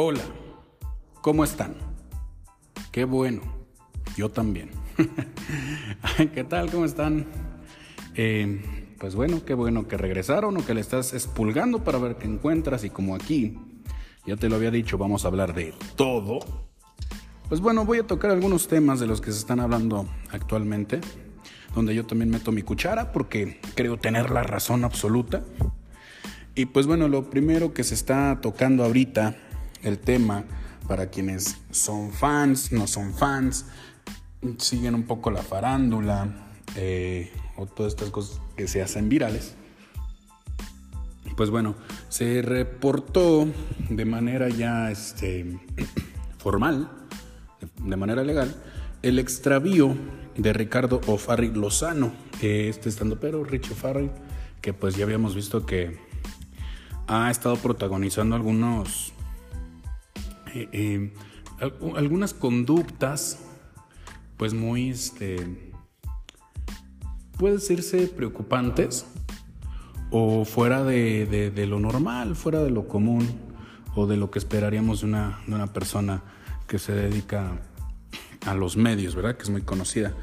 Hola, ¿cómo están? Qué bueno, yo también. ¿Qué tal? ¿Cómo están? Eh, pues bueno, qué bueno que regresaron o que le estás expulgando para ver qué encuentras y como aquí, ya te lo había dicho, vamos a hablar de todo. Pues bueno, voy a tocar algunos temas de los que se están hablando actualmente, donde yo también meto mi cuchara porque creo tener la razón absoluta. Y pues bueno, lo primero que se está tocando ahorita el tema para quienes son fans, no son fans, siguen un poco la farándula eh, o todas estas cosas que se hacen virales. Pues bueno, se reportó de manera ya este, formal, de manera legal, el extravío de Ricardo O'Farrill Lozano, este estando pero Richie O'Farrill, que pues ya habíamos visto que ha estado protagonizando algunos eh, algunas conductas, pues muy, este, puede decirse preocupantes o fuera de, lo normal, fuera de lo común o de lo que esperaríamos de una, de una persona que se dedica a los medios, ¿verdad? Que es muy conocida.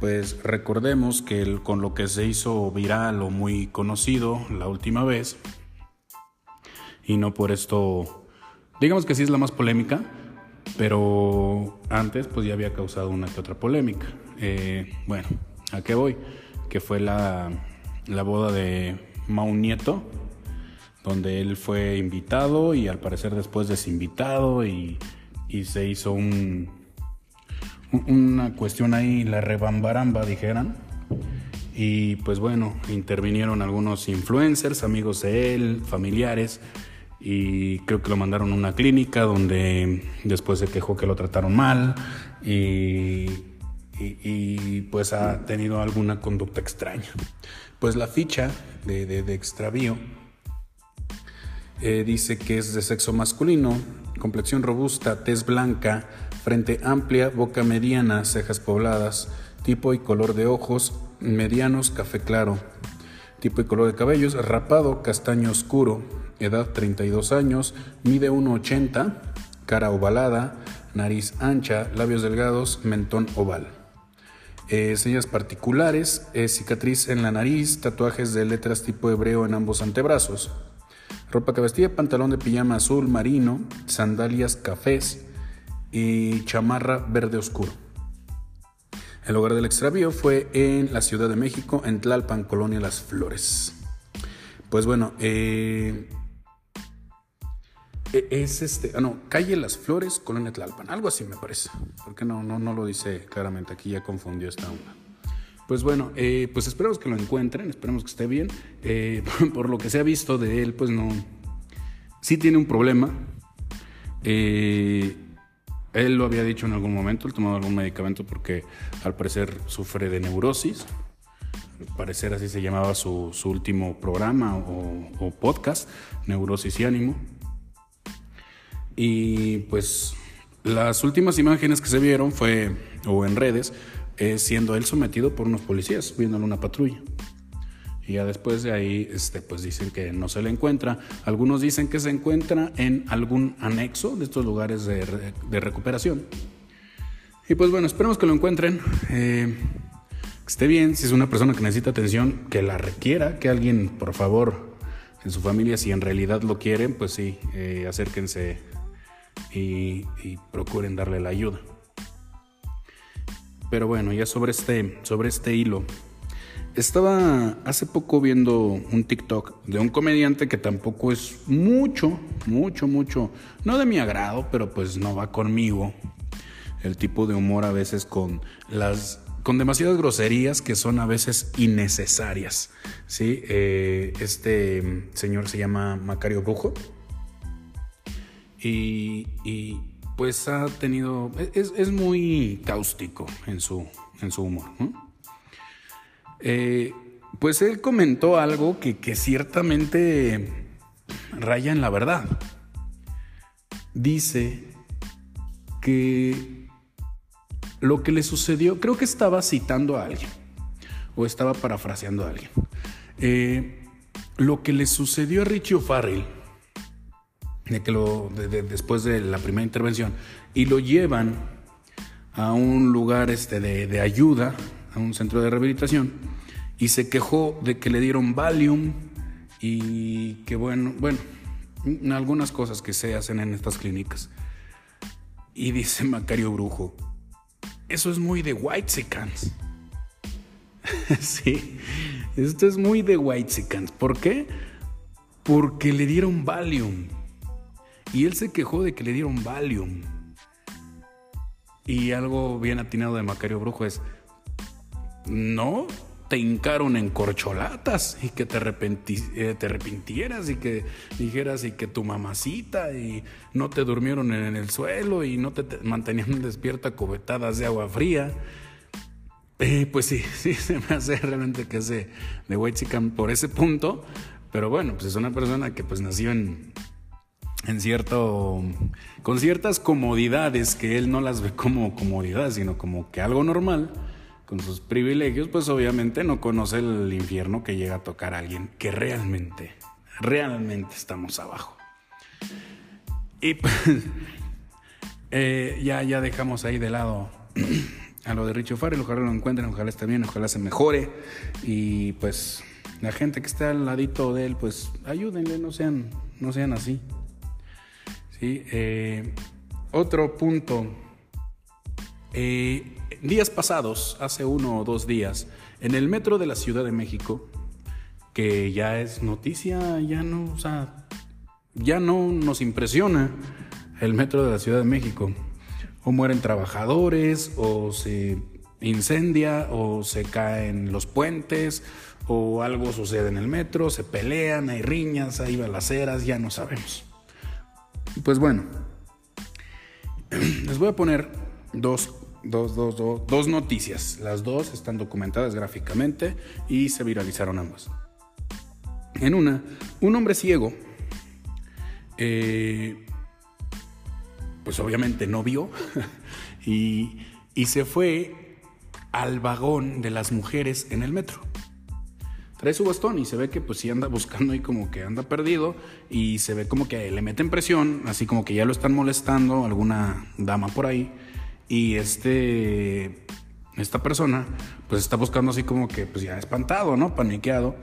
Pues recordemos que con lo que se hizo viral o muy conocido la última vez, y no por esto Digamos que sí es la más polémica, pero antes pues ya había causado una que otra polémica. Eh, bueno, ¿a qué voy? Que fue la, la boda de Mau Nieto, donde él fue invitado y al parecer después desinvitado y, y se hizo un, una cuestión ahí, la rebambaramba dijeran. Y pues bueno, intervinieron algunos influencers, amigos de él, familiares y creo que lo mandaron a una clínica donde después se quejó que lo trataron mal y, pues ha tenido alguna conducta extraña. Pues la ficha de, de, extravío eh, dice que es de sexo masculino, complexión robusta, tez blanca, frente amplia, boca mediana, cejas pobladas, tipo y color de ojos medianos, café claro, tipo y color de cabellos, rapado, castaño oscuro, edad 32 años, mide 1,80, cara ovalada, nariz ancha, labios delgados, mentón oval. Eh, señas particulares, cicatriz en la nariz, tatuajes de letras tipo hebreo en ambos antebrazos. Ropa que vestía, pantalón de pijama azul marino, sandalias cafés y chamarra verde oscuro. El lugar del extravío fue en la Ciudad de México, en Tlalpan, Colonia Las Flores. Pues bueno, eh, es este, ah, no, calle Las Flores, Colonia Tlalpan, algo así me parece, porque no, no, no lo dice claramente, aquí ya confundió esta onda. Pues bueno, eh, pues esperemos que lo encuentren, esperemos que esté bien. Eh, por lo que se ha visto de él, pues no, sí tiene un problema. Eh, él lo había dicho en algún momento, él tomado algún medicamento porque al parecer sufre de neurosis. Al parecer así se llamaba su, su último programa o podcast, Neurosis y Ánimo. Y pues las últimas imágenes que se vieron fue, o en redes, siendo él sometido por unos policías subiéndole una patrulla. Y ya después de ahí, este, pues dicen que no se le encuentra. Algunos dicen que se encuentra en algún anexo de estos lugares de, recuperación. Y pues bueno, esperemos que lo encuentren. Eh, que esté bien. Si es una persona que necesita atención, que la requiera, que alguien, por favor, en su familia, si en realidad lo quieren, pues sí, eh, acérquense y, procuren darle la ayuda. Pero bueno, ya sobre este, sobre este hilo. Estaba hace poco viendo un TikTok de un comediante que tampoco es mucho, mucho, mucho, no de mi agrado, pero pues no va conmigo. El tipo de humor a veces con las con demasiadas groserías que son a veces innecesarias. ¿sí? Eh, este señor se llama Macario Brujo y, pues ha tenido, es, muy cáustico en su, en su humor. Eh, pues él comentó algo que, que ciertamente raya en la verdad. Dice que lo que le sucedió, creo que estaba citando a alguien o estaba parafraseando a alguien. Eh, lo que le sucedió a Richie O'Farrell de que lo, después de la primera intervención, y lo llevan a un lugar este, de, de ayuda, a un centro de rehabilitación, y se quejó de que le dieron Valium y que bueno, bueno, algunas cosas que se hacen en estas clínicas. Y dice Macario Brujo, eso es muy de White Sicans. sí, esto es muy de White Sicans. ¿Por qué? Porque le dieron Valium. Y él se quejó de que le dieron Valium. Y algo bien atinado de Macario Brujo es, no, te hincaron en corcholatas y que te, eh, arrepintieras y que dijeras y que tu mamacita y no te durmieron en el suelo y no te, mantenían despierta cubetadas de agua fría. Eh, pues sí, sí, se me hace realmente que es de, de por ese punto, pero bueno, pues es una persona que pues nació en, en cierto, con ciertas comodidades que él no las ve como comodidad, sino como que algo normal con sus privilegios, pues obviamente no conoce el infierno que llega a tocar a alguien que realmente, realmente estamos abajo. Y pues eh, ya, ya dejamos ahí de lado a lo de Richo Farrell, ojalá lo encuentren, ojalá esté bien, ojalá se mejore y pues la gente que está al ladito de él, pues ayúdenle, no sean, no sean así. ¿Sí? Eh, otro punto. Eh, días pasados, hace uno o dos días, en el metro de la Ciudad de México, que ya es noticia, ya no, o sea, ya no nos impresiona el metro de la Ciudad de México. O mueren trabajadores, o se incendia, o se caen los puentes, o algo sucede en el metro, se pelean, hay riñas, hay balaceras, ya no sabemos. Pues bueno, les voy a poner dos dos, dos, dos, noticias. Las dos están documentadas gráficamente y se viralizaron ambas. En una, un hombre ciego, eh, pues obviamente no vio, y, y se fue al vagón de las mujeres en el metro trae su bastón y se ve que pues sí anda buscando y como que anda perdido y se ve como que le meten presión, así como que ya lo están molestando alguna dama por ahí y este, esta persona, pues está buscando así como que, pues ya espantado, ¿no? Paniqueado.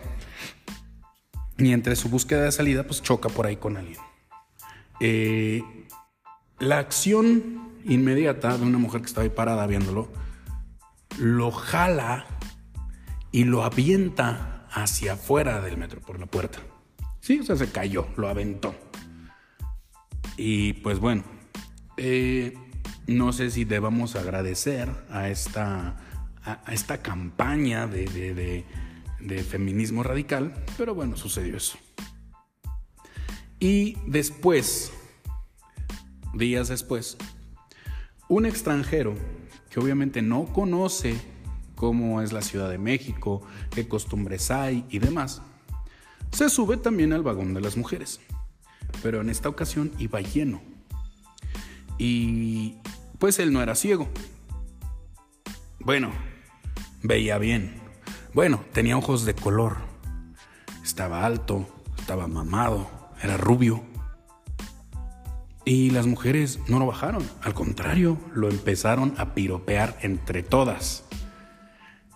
Y entre su búsqueda de salida, pues choca por ahí con alguien. Eh, la acción inmediata de una mujer que estaba ahí parada viéndolo, lo jala y lo avienta hacia afuera del metro, por la puerta. Sí, o sea, se cayó, lo aventó. Y pues bueno, eh, no sé si debamos agradecer a esta, a, esta campaña de, feminismo radical, pero bueno, sucedió eso. Y después, días después, un extranjero que obviamente no conoce cómo es la Ciudad de México, qué costumbres hay y demás, se sube también al vagón de las mujeres. Pero en esta ocasión iba lleno. Y pues él no era ciego. Bueno, veía bien. Bueno, tenía ojos de color. Estaba alto, estaba mamado, era rubio. Y las mujeres no lo bajaron, al contrario, lo empezaron a piropear entre todas.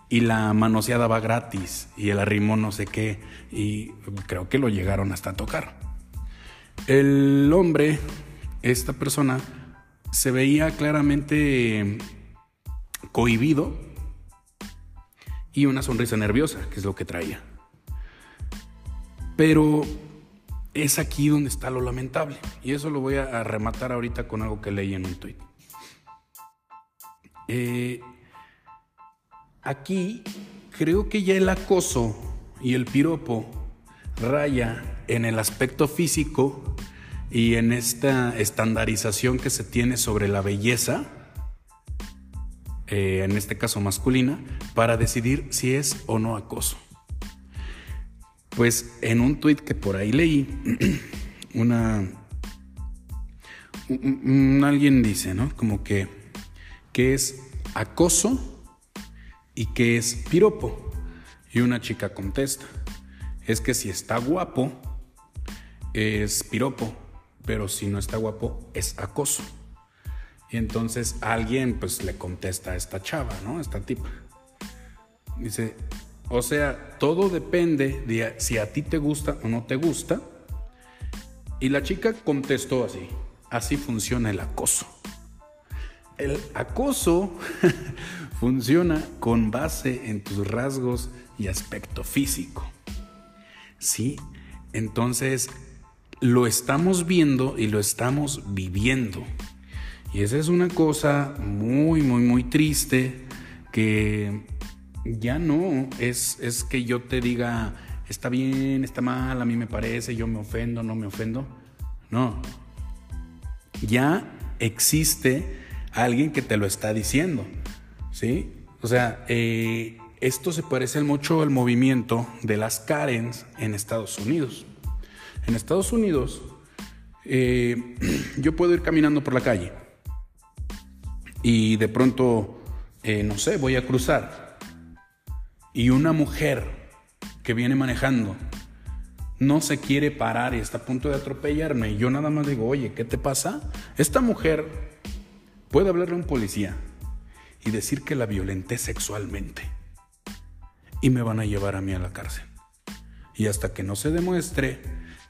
Y la manoseada va gratis, y el arrimo no sé qué, y creo que lo llegaron hasta tocar. El hombre, esta persona, se veía claramente cohibido y una sonrisa nerviosa, que es lo que traía. Pero es aquí donde está lo lamentable. Y eso lo voy a rematar ahorita con algo que leí en un tuit. Eh, aquí creo que ya el acoso y el piropo raya en el aspecto físico y en esta estandarización que se tiene sobre la belleza, eh, en este caso masculina, para decidir si es o no acoso. Pues en un tuit que por ahí leí, una, alguien dice, ¿no? Como que, que es acoso y que es piropo. Y una chica contesta, es que si está guapo, es piropo pero si no está guapo es acoso. Y entonces alguien pues le contesta a esta chava, ¿no? Esta tipa. Dice, o sea, todo depende de si a ti te gusta o no te gusta. Y la chica contestó así, así funciona el acoso. El acoso funciona con base en tus rasgos y aspecto físico. ¿Sí? Entonces, lo estamos viendo y lo estamos viviendo. Y esa es una cosa muy, muy, muy triste que ya no es, es que yo te diga, está bien, está mal, a mí me parece, yo me ofendo, no me ofendo. No. Ya existe alguien que te lo está diciendo. ¿Sí? O sea, eh, esto se parece mucho al movimiento de las Karens en Estados Unidos. En Estados Unidos, eh, yo puedo ir caminando por la calle y de pronto, eh, no sé, voy a cruzar y una mujer que viene manejando no se quiere parar y está a punto de atropellarme y yo nada más digo, oye, ¿qué te pasa? Esta mujer puede hablarle a un policía y decir que la violenté sexualmente y me van a llevar a mí a la cárcel. Y hasta que no se demuestre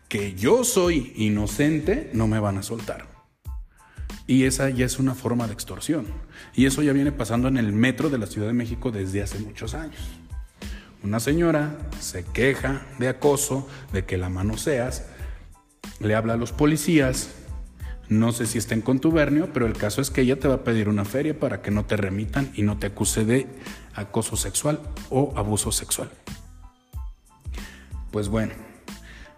que yo soy inocente, no me van a soltar. Y esa ya es una forma de extorsión. Y eso ya viene pasando en el metro de la Ciudad de México desde hace muchos años. Una señora se queja de acoso, de que la manoseas, le habla a los policías, no sé si está en contubernio, pero el caso es que ella te va a pedir una feria para que no te remitan y no te acuse de acoso sexual o abuso sexual. Pues bueno,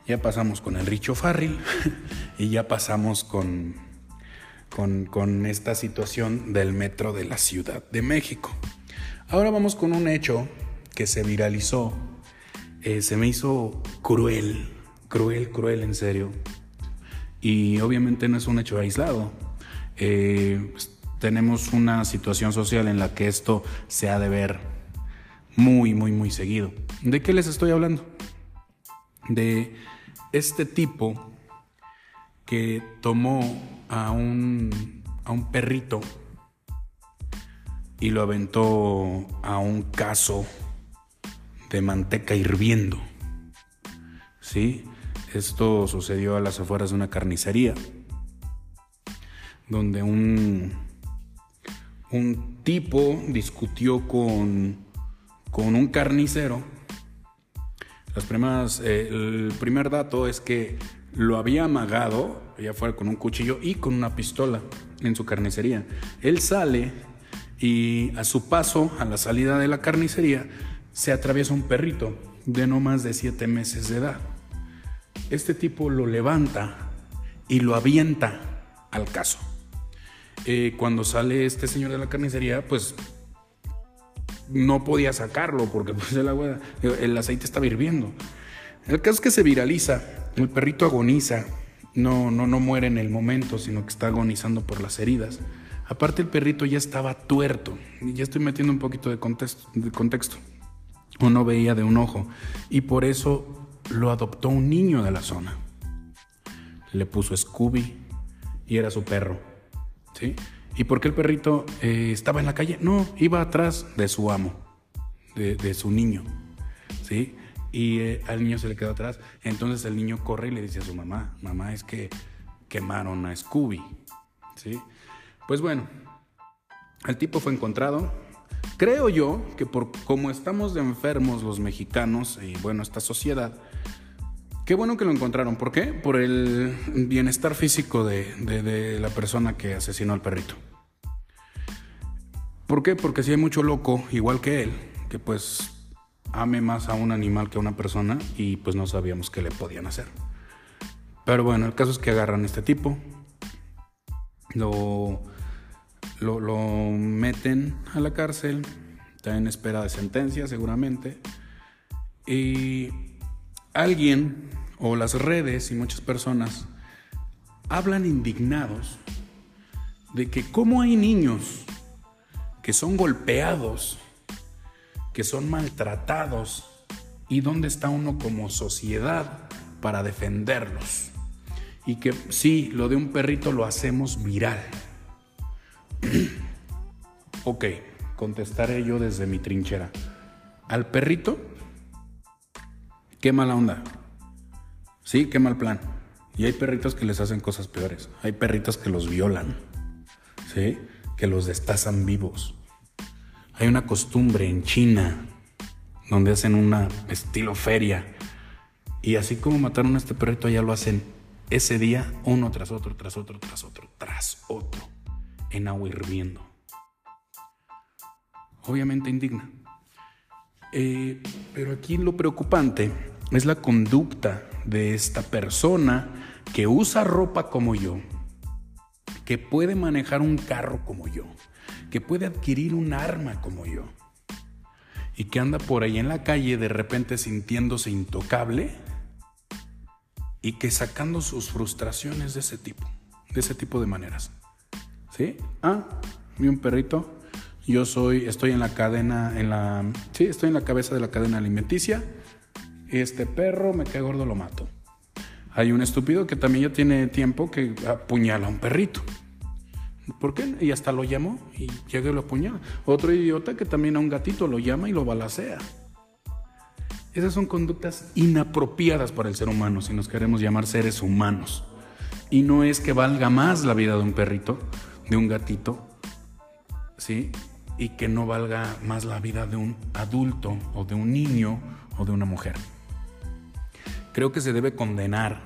ya pasamos con el Richo Farril y ya pasamos con, con, esta situación del metro de la Ciudad de México. Ahora vamos con un hecho que se viralizó, eh, se me hizo cruel, cruel, cruel en serio. Y obviamente no es un hecho aislado. Eh, pues, tenemos una situación social en la que esto se ha de ver muy, muy, muy seguido. ¿De qué les estoy hablando? De este tipo que tomó a un, a un perrito y lo aventó a un caso de manteca hirviendo. ¿Sí? Esto sucedió a las afueras de una carnicería, donde un, un tipo discutió con, con un carnicero. Las primeras, eh, el primer dato es que lo había amagado, allá fuera con un cuchillo y con una pistola en su carnicería. Él sale y a su paso, a la salida de la carnicería, se atraviesa un perrito de no más de siete meses de edad. Este tipo lo levanta y lo avienta al caso. Eh, cuando sale este señor de la carnicería, pues no podía sacarlo porque pues, el, agua, el aceite estaba hirviendo. El caso es que se viraliza, el perrito agoniza, no, no, no muere en el momento, sino que está agonizando por las heridas. Aparte el perrito ya estaba tuerto, ya estoy metiendo un poquito de contexto, de contexto. Uno veía de un ojo y por eso lo adoptó un niño de la zona. Le puso Scooby y era su perro. ¿Sí? ¿Y por qué el perrito eh, estaba en la calle? No, iba atrás de su amo, de, su niño. ¿Sí? Y eh, al niño se le quedó atrás. Entonces el niño corre y le dice a su mamá, mamá, es que quemaron a Scooby. ¿Sí? Pues bueno, el tipo fue encontrado. Creo yo que por como estamos de enfermos los mexicanos y bueno, esta sociedad, Qué bueno que lo encontraron. ¿Por qué? Por el bienestar físico de, la persona que asesinó al perrito. ¿Por qué? Porque si hay mucho loco, igual que él, que pues ame más a un animal que a una persona y pues no sabíamos qué le podían hacer. Pero bueno, el caso es que agarran a este tipo, lo, lo, meten a la cárcel, está en espera de sentencia seguramente, y alguien o las redes y muchas personas hablan indignados de que cómo hay niños que son golpeados, que son maltratados y dónde está uno como sociedad para defenderlos. y que sí, lo de un perrito lo hacemos viral. ok, contestaré yo desde mi trinchera. Al perrito, qué mala onda. Sí, qué mal plan. Y hay perritos que les hacen cosas peores. Hay perritos que los violan. ¿Sí? Que los destazan vivos. Hay una costumbre en China donde hacen una estilo feria. Y así como mataron a este perrito, allá lo hacen ese día uno tras otro, tras otro, tras otro, tras otro, en agua hirviendo. Obviamente indigna. Eh, pero aquí lo preocupante es la conducta de esta persona que usa ropa como yo, que puede manejar un carro como yo, que puede adquirir un arma como yo, y que anda por ahí en la calle de repente sintiéndose intocable y que sacando sus frustraciones de ese tipo, de ese tipo de maneras. ¿Sí? Ah, vi un perrito. Yo soy, estoy en la cadena, en la, sí, estoy en la cabeza de la cadena alimenticia. Este perro me cae gordo, lo mato. Hay un estúpido que también ya tiene tiempo que apuñala a un perrito. ¿Por qué? Y hasta lo llamó y llega y lo apuñala. Otro idiota que también a un gatito lo llama y lo balacea. Esas son conductas inapropiadas para el ser humano, si nos queremos llamar seres humanos. Y no es que valga más la vida de un perrito, de un gatito, ¿sí? Y que no valga más la vida de un adulto o de un niño o de una mujer. Creo que se debe condenar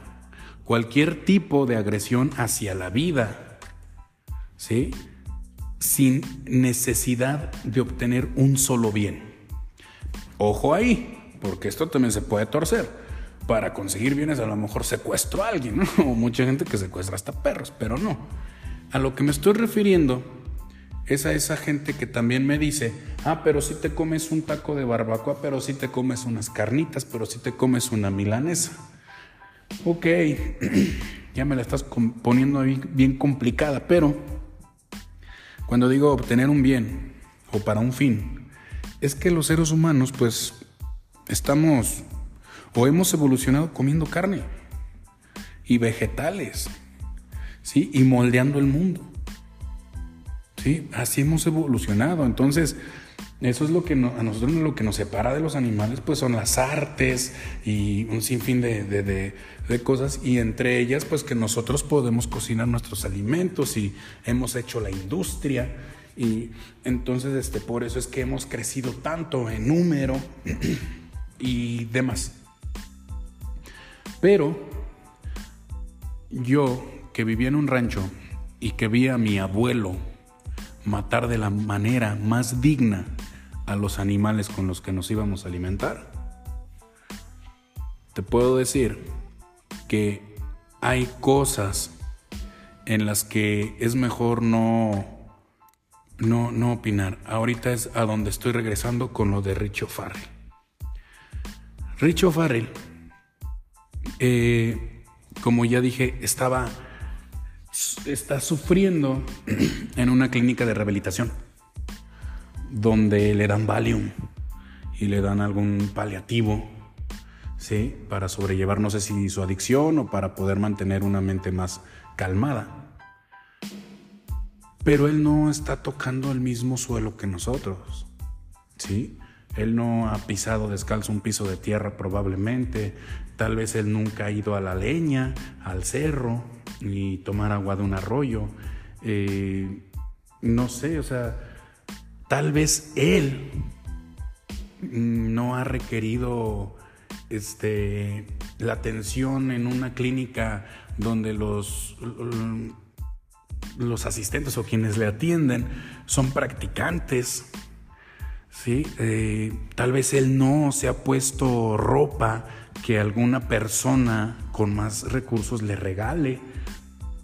cualquier tipo de agresión hacia la vida, ¿sí? Sin necesidad de obtener un solo bien. Ojo ahí, porque esto también se puede torcer. Para conseguir bienes a lo mejor secuestro a alguien, ¿no? o mucha gente que secuestra hasta perros, pero no. A lo que me estoy refiriendo es a esa gente que también me dice, ah, pero si te comes un taco de barbacoa, pero si te comes unas carnitas, pero si te comes una milanesa. Ok, ya me la estás poniendo bien complicada, pero cuando digo obtener un bien o para un fin, es que los seres humanos pues estamos o hemos evolucionado comiendo carne y vegetales, ¿sí? Y moldeando el mundo. ¿Sí? Así hemos evolucionado. Entonces, eso es lo que a nosotros lo que nos separa de los animales, pues son las artes y un sinfín de, de, cosas, y entre ellas, pues que nosotros podemos cocinar nuestros alimentos y hemos hecho la industria. Y entonces, este, por eso es que hemos crecido tanto en número y demás. Pero yo que vivía en un rancho y que vi a mi abuelo matar de la manera más digna a los animales con los que nos íbamos a alimentar, te puedo decir que hay cosas en las que es mejor no, no, no opinar. Ahorita es a donde estoy regresando con lo de Richo Farrell. Richo Farrell, eh, como ya dije, estaba está sufriendo en una clínica de rehabilitación donde le dan Valium y le dan algún paliativo, ¿sí? Para sobrellevar, no sé si su adicción o para poder mantener una mente más calmada. Pero él no está tocando el mismo suelo que nosotros, ¿sí? Él no ha pisado descalzo un piso de tierra probablemente. Tal vez él nunca ha ido a la leña, al cerro, ni tomar agua de un arroyo. Eh, no sé, o sea, tal vez él no ha requerido este, la atención en una clínica donde los, los asistentes o quienes le atienden son practicantes ¿sí? Eh, tal vez él no se ha puesto ropa que alguna persona con más recursos le regale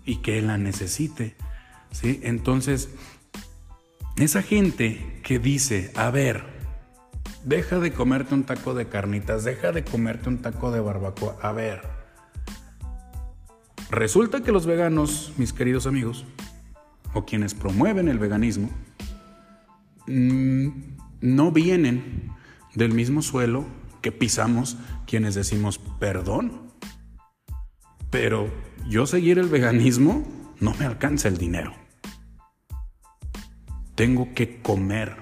y que la necesite. ¿sí? Entonces, esa gente que dice, a ver, deja de comerte un taco de carnitas, deja de comerte un taco de barbacoa, a ver, resulta que los veganos, mis queridos amigos, o quienes promueven el veganismo, mmm, no vienen del mismo suelo que pisamos quienes decimos perdón. Pero yo seguir el veganismo no me alcanza el dinero. Tengo que comer.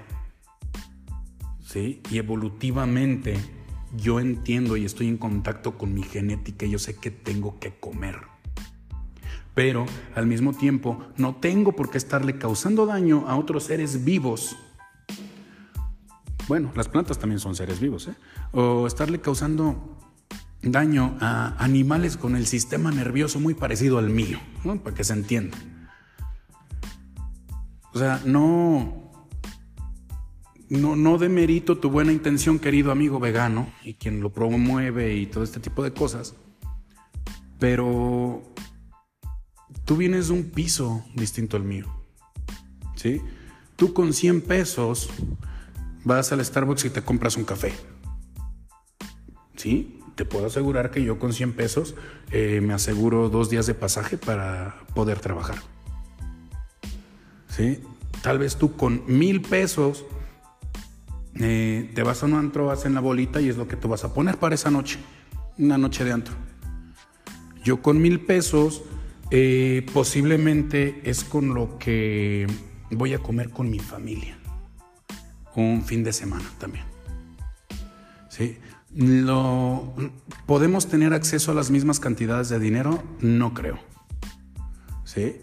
¿Sí? Y evolutivamente yo entiendo y estoy en contacto con mi genética y yo sé que tengo que comer. Pero al mismo tiempo no tengo por qué estarle causando daño a otros seres vivos. Bueno, las plantas también son seres vivos, ¿eh? O estarle causando daño a animales con el sistema nervioso muy parecido al mío, para que se entienda. O sea, no, no, no demerito tu buena intención, querido amigo vegano, y quien lo promueve y todo este tipo de cosas, pero tú vienes de un piso distinto al mío. ¿Sí? Tú con 100 pesos vas al Starbucks y te compras un café. ¿Sí? Te puedo asegurar que yo con 100 pesos eh, me aseguro dos días de pasaje para poder trabajar. ¿Sí? Tal vez tú con mil pesos eh, te vas a un antro, en la bolita y es lo que tú vas a poner para esa noche, una noche de antro. Yo con mil pesos eh, posiblemente es con lo que voy a comer con mi familia, un fin de semana también. ¿Sí? Lo, ¿Podemos tener acceso a las mismas cantidades de dinero? No creo. ¿Sí?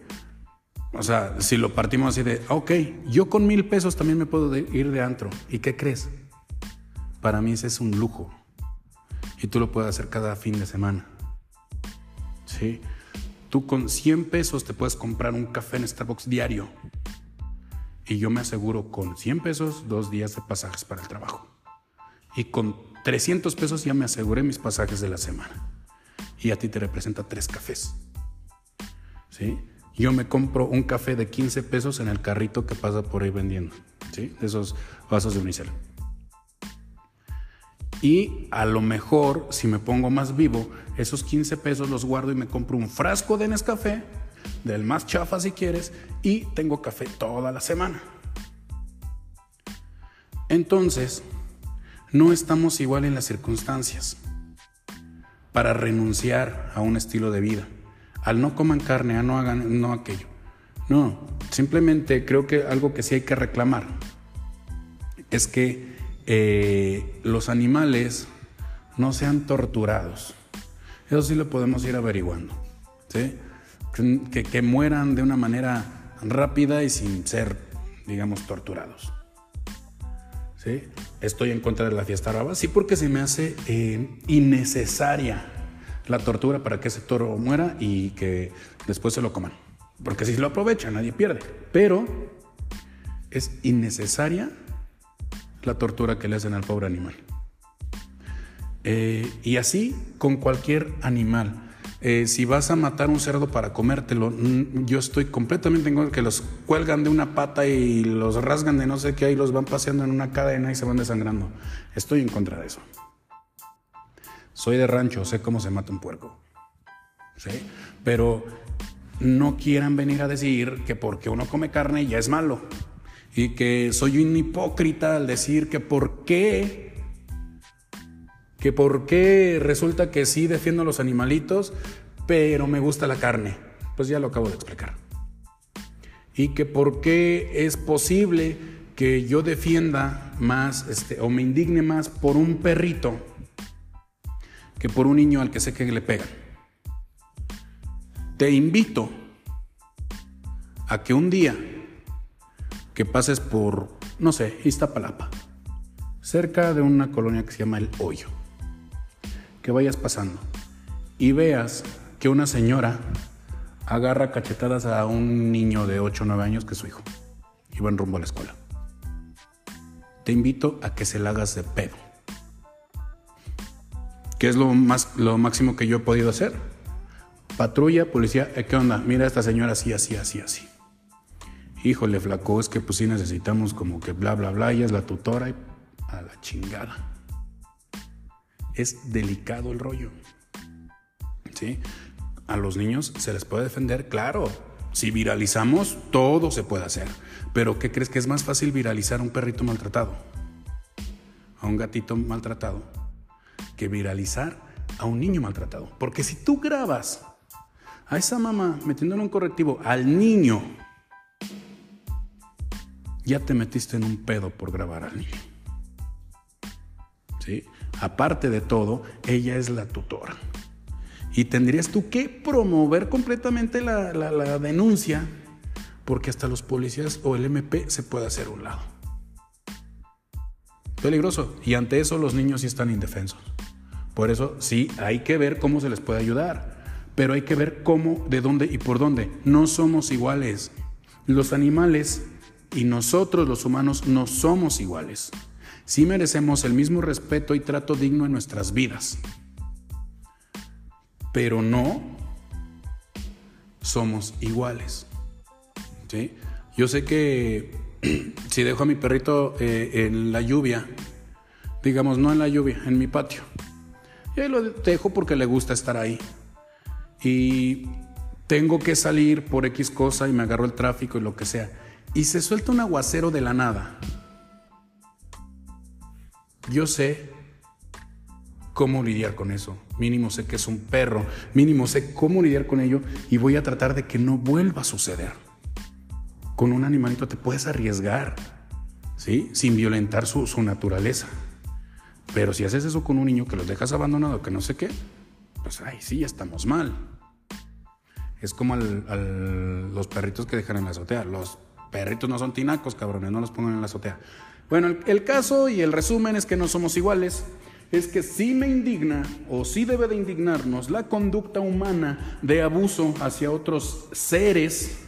O sea, si lo partimos así de, ok, yo con mil pesos también me puedo ir de antro. ¿Y qué crees? Para mí ese es un lujo. Y tú lo puedes hacer cada fin de semana. ¿Sí? Tú con 100 pesos te puedes comprar un café en Starbucks diario. Y yo me aseguro con 100 pesos dos días de pasajes para el trabajo. Y con 300 pesos ya me aseguré mis pasajes de la semana. Y a ti te representa tres cafés. ¿Sí? Yo me compro un café de 15 pesos en el carrito que pasa por ahí vendiendo. ¿Sí? De esos vasos de unicel. Y a lo mejor, si me pongo más vivo, esos 15 pesos los guardo y me compro un frasco de Nescafé, del más chafa si quieres, y tengo café toda la semana. Entonces, no estamos igual en las circunstancias para renunciar a un estilo de vida. Al no coman carne, a no hagan no aquello. No, simplemente creo que algo que sí hay que reclamar es que eh, los animales no sean torturados. Eso sí lo podemos ir averiguando. Que, que mueran de una manera rápida y sin ser, digamos, torturados. Estoy en contra de la fiesta raba, sí, porque se me hace eh, innecesaria la tortura para que ese toro muera y que después se lo coman. Porque si lo aprovechan, nadie pierde. Pero es innecesaria la tortura que le hacen al pobre animal. Eh, y así con cualquier animal. Eh, si vas a matar un cerdo para comértelo, yo estoy completamente en contra que los cuelgan de una pata y los rasgan de no sé qué y los van paseando en una cadena y se van desangrando. Estoy en contra de eso. Soy de rancho, sé cómo se mata un puerco. ¿Sí? Pero no quieran venir a decir que porque uno come carne ya es malo. Y que soy un hipócrita al decir que por qué que por qué resulta que sí defiendo a los animalitos, pero me gusta la carne. Pues ya lo acabo de explicar. Y que por qué es posible que yo defienda más este, o me indigne más por un perrito que por un niño al que sé que le pegan. Te invito a que un día que pases por, no sé, Iztapalapa, cerca de una colonia que se llama El Hoyo que vayas pasando y veas que una señora agarra cachetadas a un niño de 8 o 9 años que es su hijo y van rumbo a la escuela. Te invito a que se la hagas de pedo. ¿Qué es lo, más, lo máximo que yo he podido hacer? Patrulla, policía, ¿qué onda? Mira a esta señora así, así, así, así. Híjole, flaco, es que pues sí necesitamos como que bla, bla, bla, ella es la tutora y a la chingada es delicado el rollo. ¿Sí? A los niños se les puede defender, claro. Si viralizamos, todo se puede hacer. Pero ¿qué crees que es más fácil viralizar a un perrito maltratado? A un gatito maltratado que viralizar a un niño maltratado. Porque si tú grabas a esa mamá metiéndole un correctivo al niño, ya te metiste en un pedo por grabar al niño. ¿Sí? Aparte de todo, ella es la tutora. Y tendrías tú que promover completamente la, la denuncia, porque hasta los policías o el MP se puede hacer un lado. Peligroso. Y ante eso los niños sí están indefensos. Por eso sí hay que ver cómo se les puede ayudar. Pero hay que ver cómo, de dónde y por dónde. No somos iguales. Los animales y nosotros los humanos no somos iguales. Sí merecemos el mismo respeto y trato digno en nuestras vidas. Pero no somos iguales. ¿Sí? Yo sé que si dejo a mi perrito eh, en la lluvia, digamos, no en la lluvia, en mi patio, y ahí lo dejo porque le gusta estar ahí. Y tengo que salir por X cosa y me agarro el tráfico y lo que sea. Y se suelta un aguacero de la nada. Yo sé cómo lidiar con eso. Mínimo sé que es un perro. Mínimo sé cómo lidiar con ello y voy a tratar de que no vuelva a suceder con un animalito te puedes arriesgar, ¿sí? Sin violentar su, naturaleza. Pero si haces eso con un niño que los dejas abandonado, que no sé qué, pues ahí sí, estamos mal. Es como los perritos que dejan en la azotea. Los perritos no son tinacos, cabrones, no los pongan en la azotea. Bueno, el, caso y el resumen es que no somos iguales. Es que sí me indigna o sí debe de indignarnos la conducta humana de abuso hacia otros seres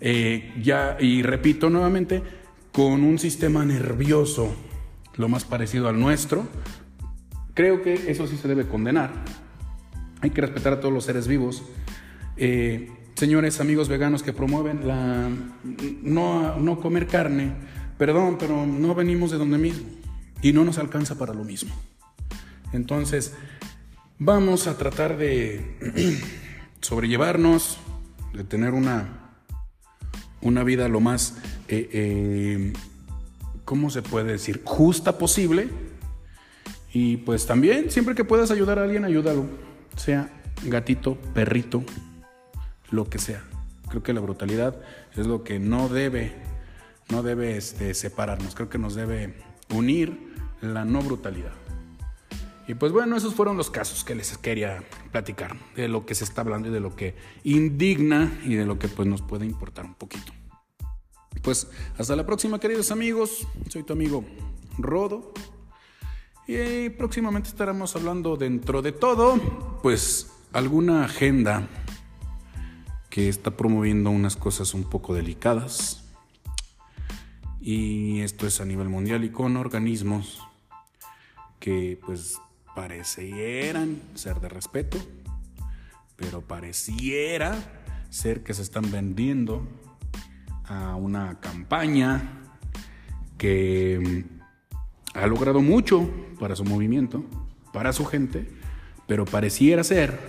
eh, ya, y repito nuevamente, con un sistema nervioso lo más parecido al nuestro, creo que eso sí se debe condenar. Hay que respetar a todos los seres vivos. Eh, señores amigos veganos que promueven la no, no comer carne, perdón, pero no venimos de donde mismo y no nos alcanza para lo mismo. Entonces, vamos a tratar de sobrellevarnos, de tener una una vida lo más, eh, eh, ¿cómo se puede decir? Justa posible. Y pues también, siempre que puedas ayudar a alguien, ayúdalo. Sea gatito, perrito, lo que sea. Creo que la brutalidad es lo que no debe, no debe este, separarnos. Creo que nos debe unir la no brutalidad. Y pues bueno, esos fueron los casos que les quería platicar, de lo que se está hablando y de lo que indigna y de lo que pues nos puede importar un poquito. Pues hasta la próxima, queridos amigos. Soy tu amigo Rodo. Y próximamente estaremos hablando dentro de todo, pues alguna agenda que está promoviendo unas cosas un poco delicadas. Y esto es a nivel mundial y con organismos que pues parecieran ser de respeto, pero pareciera ser que se están vendiendo a una campaña que ha logrado mucho para su movimiento, para su gente, pero pareciera ser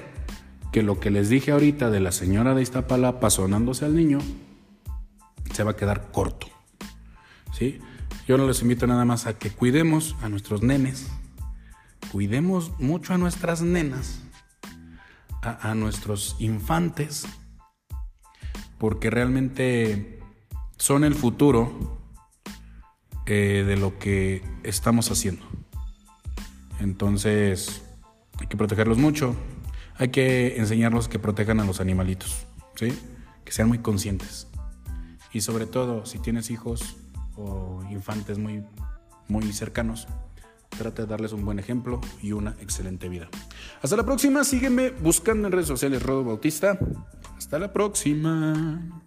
que lo que les dije ahorita de la señora de Iztapalapa sonándose al niño se va a quedar corto. Yo no les invito nada más a que cuidemos a nuestros nenes, cuidemos mucho a nuestras nenas, a, a nuestros infantes, porque realmente son el futuro eh, de lo que estamos haciendo. Entonces, hay que protegerlos mucho. Hay que enseñarlos que protejan a los animalitos, ¿sí? Que sean muy conscientes. Y sobre todo, si tienes hijos o infantes muy, muy cercanos, trata de darles un buen ejemplo y una excelente vida. Hasta la próxima, sígueme buscando en redes sociales Rodo Bautista. Hasta la próxima.